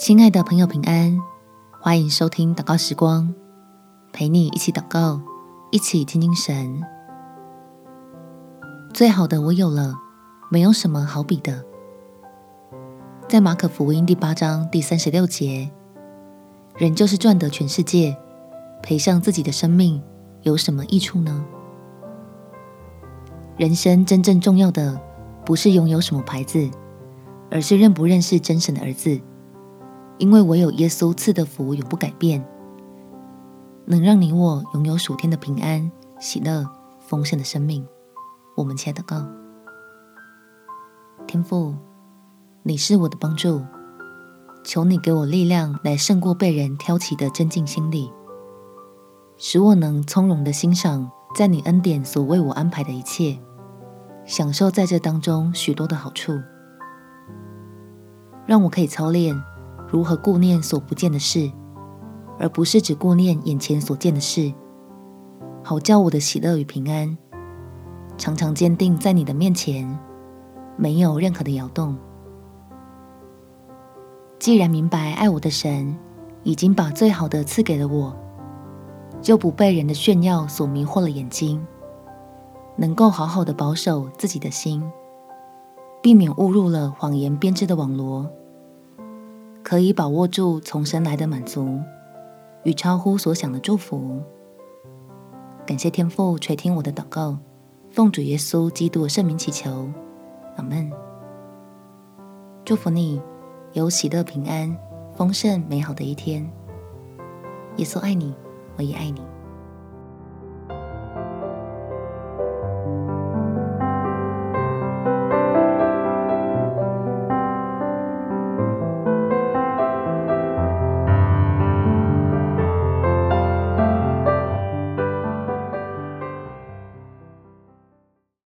亲爱的朋友，平安，欢迎收听祷告时光，陪你一起祷告，一起亲近神。最好的我有了，没有什么好比的。在马可福音第八章第三十六节，人就是赚得全世界，赔上自己的生命，有什么益处呢？人生真正重要的，不是拥有什么牌子，而是认不认识真神的儿子。因为唯有耶稣赐的福永不改变，能让你我拥有属天的平安、喜乐、丰盛的生命。我们且祷告：天父，你是我的帮助，求你给我力量来胜过被人挑起的争竞心理，使我能从容地欣赏在你恩典所为我安排的一切，享受在这当中许多的好处，让我可以操练。如何顾念所不见的事，而不是只顾念眼前所见的事，好叫我的喜乐与平安常常坚定在你的面前，没有任何的摇动。既然明白爱我的神已经把最好的赐给了我，就不被人的炫耀所迷惑了眼睛，能够好好的保守自己的心，避免误入了谎言编织的网罗。可以把握住从神来的满足与超乎所想的祝福。感谢天父垂听我的祷告，奉主耶稣基督圣名祈求，阿门。祝福你有喜乐平安、丰盛美好的一天。耶稣爱你，我也爱你。